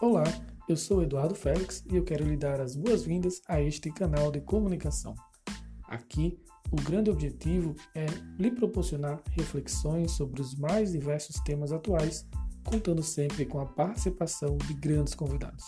Olá, eu sou Eduardo Félix e eu quero lhe dar as boas-vindas a este canal de comunicação. Aqui, o grande objetivo é lhe proporcionar reflexões sobre os mais diversos temas atuais, contando sempre com a participação de grandes convidados.